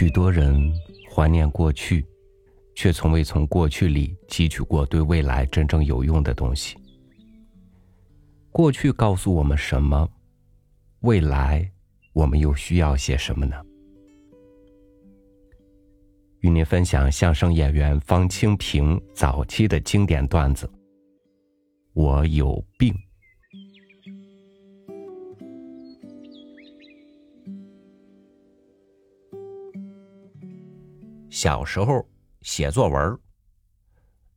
许多人怀念过去，却从未从过去里汲取过对未来真正有用的东西。过去告诉我们什么？未来我们又需要些什么呢？与您分享相声演员方清平早期的经典段子：“我有病。”小时候写作文，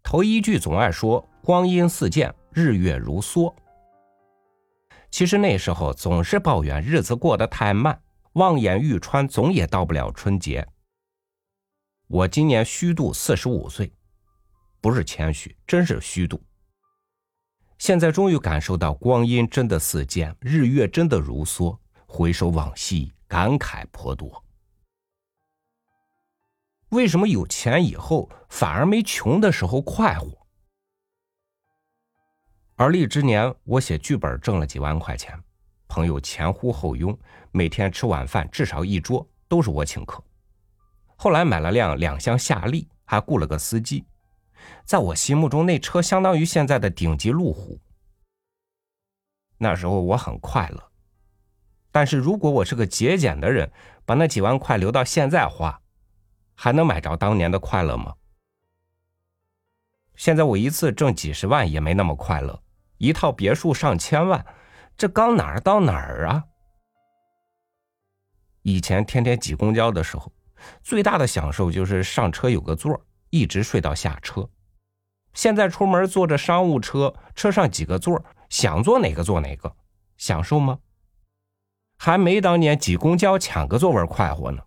头一句总爱说“光阴似箭，日月如梭”。其实那时候总是抱怨日子过得太慢，望眼欲穿，总也到不了春节。我今年虚度四十五岁，不是谦虚，真是虚度。现在终于感受到光阴真的似箭，日月真的如梭，回首往昔，感慨颇多。为什么有钱以后反而没穷的时候快活？而立之年，我写剧本挣了几万块钱，朋友前呼后拥，每天吃晚饭至少一桌都是我请客。后来买了辆两厢夏利，还雇了个司机，在我心目中，那车相当于现在的顶级路虎。那时候我很快乐，但是如果我是个节俭的人，把那几万块留到现在花。还能买着当年的快乐吗？现在我一次挣几十万也没那么快乐，一套别墅上千万，这刚哪儿到哪儿啊？以前天天挤公交的时候，最大的享受就是上车有个座，一直睡到下车。现在出门坐着商务车，车上几个座，想坐哪个坐哪个，享受吗？还没当年挤公交抢个座位快活呢。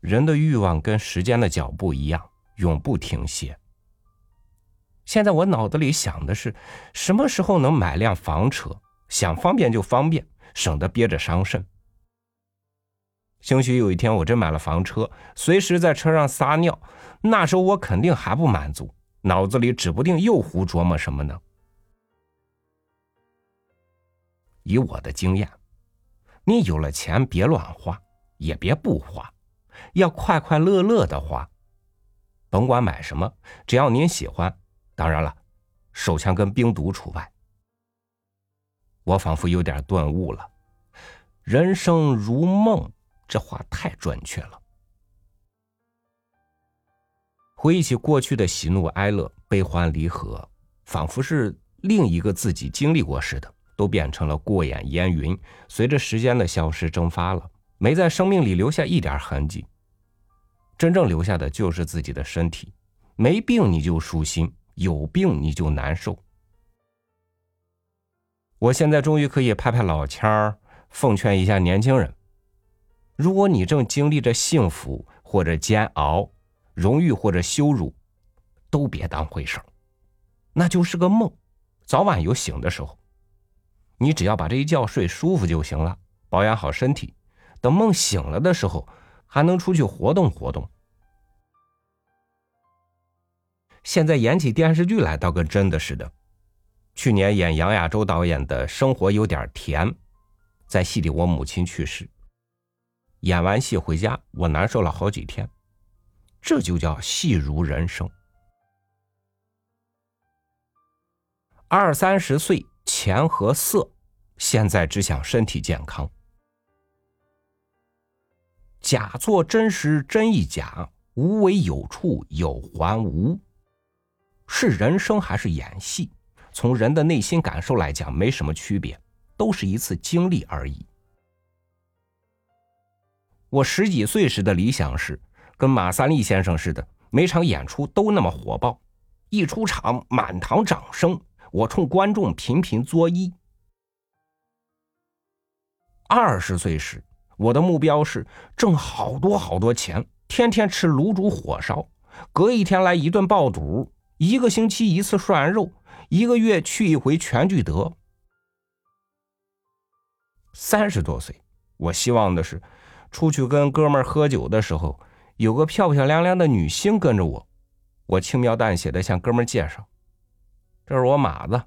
人的欲望跟时间的脚步一样，永不停歇。现在我脑子里想的是，什么时候能买辆房车？想方便就方便，省得憋着伤肾。兴许有一天我真买了房车，随时在车上撒尿，那时候我肯定还不满足，脑子里指不定又胡琢磨什么呢。以我的经验，你有了钱别乱花，也别不花。要快快乐乐的花，甭管买什么，只要您喜欢。当然了，手枪跟冰毒除外。我仿佛有点顿悟了，人生如梦，这话太准确了。回忆起过去的喜怒哀乐、悲欢离合，仿佛是另一个自己经历过似的，都变成了过眼烟云，随着时间的消失蒸发了。没在生命里留下一点痕迹，真正留下的就是自己的身体。没病你就舒心，有病你就难受。我现在终于可以拍拍老腔儿，奉劝一下年轻人：如果你正经历着幸福或者煎熬、荣誉或者羞辱，都别当回事儿，那就是个梦，早晚有醒的时候。你只要把这一觉睡舒服就行了，保养好身体。等梦醒了的时候，还能出去活动活动。现在演起电视剧来，倒跟真的似的。去年演杨亚洲导演的《生活有点甜》，在戏里我母亲去世，演完戏回家，我难受了好几天。这就叫戏如人生。二三十岁，钱和色，现在只想身体健康。假作真时真亦假，无为有处有还无。是人生还是演戏？从人的内心感受来讲，没什么区别，都是一次经历而已。我十几岁时的理想是跟马三立先生似的，每场演出都那么火爆，一出场满堂掌声，我冲观众频频作揖。二十岁时。我的目标是挣好多好多钱，天天吃卤煮火烧，隔一天来一顿爆肚，一个星期一次涮肉，一个月去一回全聚德。三十多岁，我希望的是出去跟哥们喝酒的时候，有个漂漂亮亮的女星跟着我，我轻描淡写的向哥们介绍：“这是我马子。”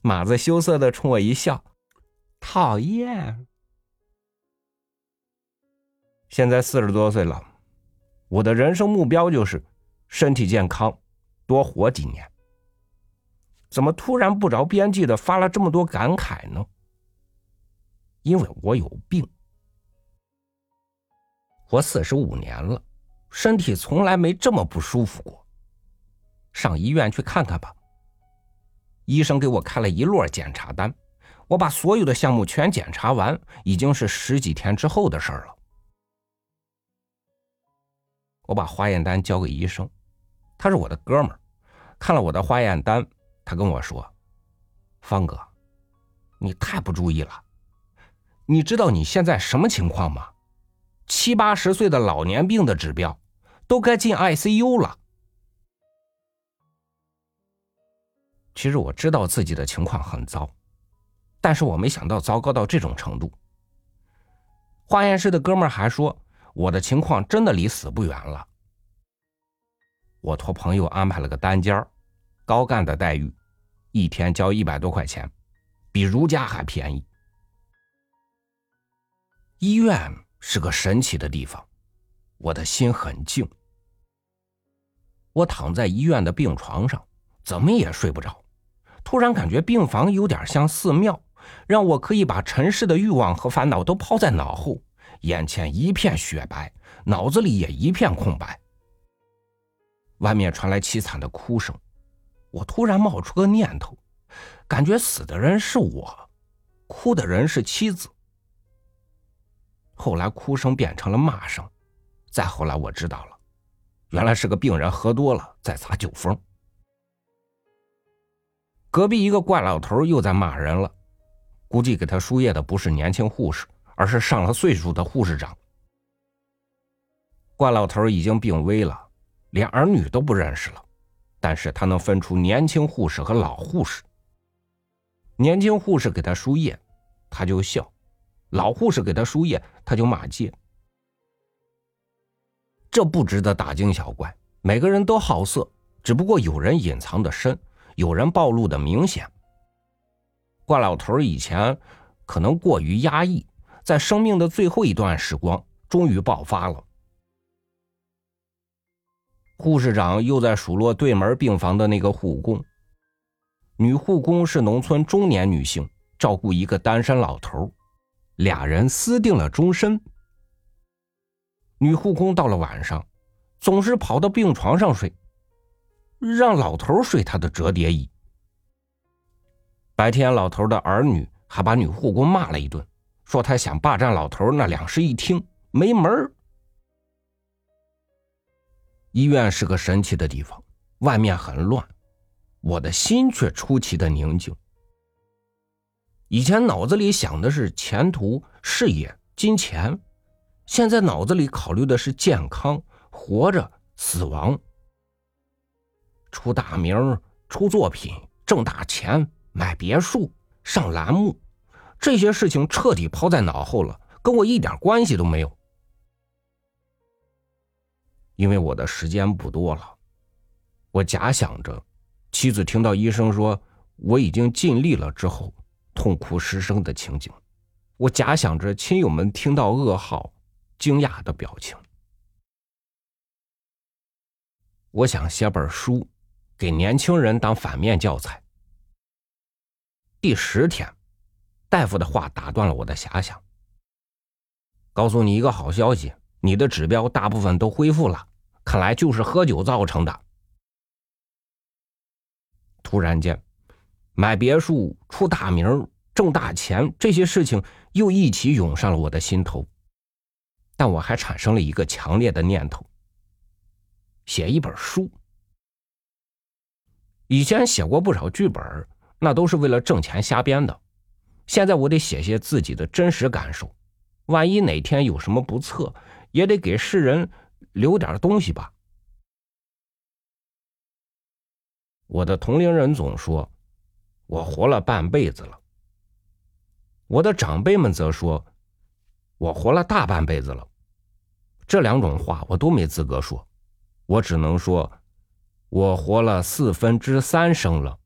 马子羞涩的冲我一笑：“讨厌。”现在四十多岁了，我的人生目标就是身体健康，多活几年。怎么突然不着边际的发了这么多感慨呢？因为我有病，活四十五年了，身体从来没这么不舒服过。上医院去看看吧。医生给我开了一摞检查单，我把所有的项目全检查完，已经是十几天之后的事了。我把化验单交给医生，他是我的哥们儿，看了我的化验单。他跟我说：“方哥，你太不注意了。你知道你现在什么情况吗？七八十岁的老年病的指标，都该进 ICU 了。”其实我知道自己的情况很糟，但是我没想到糟糕到这种程度。化验室的哥们还说我的情况真的离死不远了。我托朋友安排了个单间高干的待遇。一天交一百多块钱，比如家还便宜。医院是个神奇的地方，我的心很静。我躺在医院的病床上，怎么也睡不着。突然感觉病房有点像寺庙，让我可以把尘世的欲望和烦恼都抛在脑后，眼前一片雪白，脑子里也一片空白。外面传来凄惨的哭声。我突然冒出个念头，感觉死的人是我，哭的人是妻子。后来哭声变成了骂声，再后来我知道了，原来是个病人喝多了在撒酒疯。隔壁一个怪老头又在骂人了，估计给他输液的不是年轻护士，而是上了岁数的护士长。怪老头已经病危了，连儿女都不认识了。但是他能分出年轻护士和老护士。年轻护士给他输液，他就笑；老护士给他输液，他就骂街。这不值得大惊小怪，每个人都好色，只不过有人隐藏的深，有人暴露的明显。怪老头以前可能过于压抑，在生命的最后一段时光，终于爆发了。护士长又在数落对门病房的那个护工。女护工是农村中年女性，照顾一个单身老头，俩人私定了终身。女护工到了晚上，总是跑到病床上睡，让老头睡她的折叠椅。白天，老头的儿女还把女护工骂了一顿，说他想霸占老头那两室一厅，没门儿。医院是个神奇的地方，外面很乱，我的心却出奇的宁静。以前脑子里想的是前途、事业、金钱，现在脑子里考虑的是健康、活着、死亡。出大名、出作品、挣大钱、买别墅、上栏目，这些事情彻底抛在脑后了，跟我一点关系都没有。因为我的时间不多了，我假想着妻子听到医生说我已经尽力了之后痛哭失声的情景，我假想着亲友们听到噩耗惊讶的表情。我想写本书，给年轻人当反面教材。第十天，大夫的话打断了我的遐想。告诉你一个好消息，你的指标大部分都恢复了。看来就是喝酒造成的。突然间，买别墅、出大名、挣大钱这些事情又一起涌上了我的心头，但我还产生了一个强烈的念头：写一本书。以前写过不少剧本，那都是为了挣钱瞎编的。现在我得写些自己的真实感受，万一哪天有什么不测，也得给世人。留点东西吧。我的同龄人总说，我活了半辈子了。我的长辈们则说，我活了大半辈子了。这两种话我都没资格说，我只能说，我活了四分之三生了。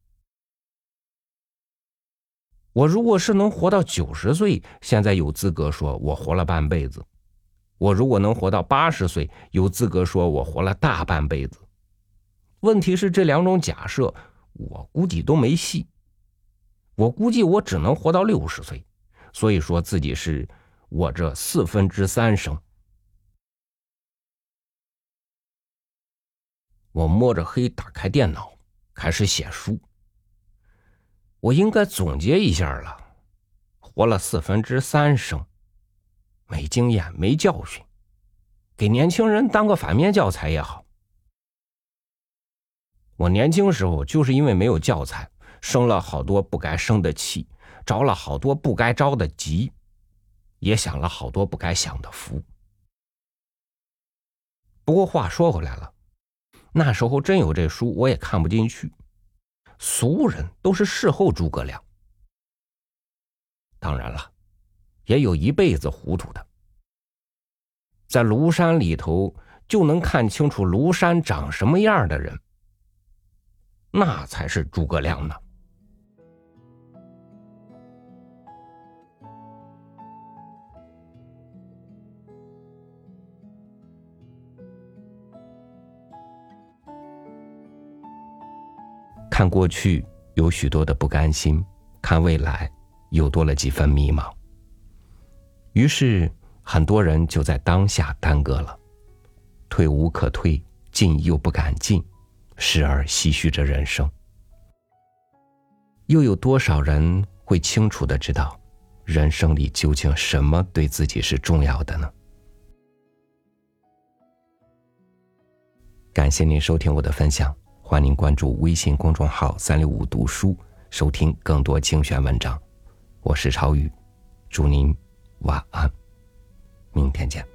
我如果是能活到九十岁，现在有资格说我活了半辈子。我如果能活到八十岁，有资格说我活了大半辈子。问题是这两种假设，我估计都没戏。我估计我只能活到六十岁，所以说自己是我这四分之三生。我摸着黑打开电脑，开始写书。我应该总结一下了，活了四分之三生，没经验，没教训，给年轻人当个反面教材也好。我年轻时候就是因为没有教材，生了好多不该生的气，着了好多不该着的急，也享了好多不该享的福。不过话说回来了，那时候真有这书，我也看不进去。俗人都是事后诸葛亮，当然了，也有一辈子糊涂的，在庐山里头就能看清楚庐山长什么样的人，那才是诸葛亮呢。看过去有许多的不甘心，看未来又多了几分迷茫。于是很多人就在当下耽搁了，退无可退，进又不敢进，时而唏嘘着人生。又有多少人会清楚的知道，人生里究竟什么对自己是重要的呢？感谢您收听我的分享。欢迎关注微信公众号“三六五读书”，收听更多精选文章。我是超宇，祝您晚安，明天见。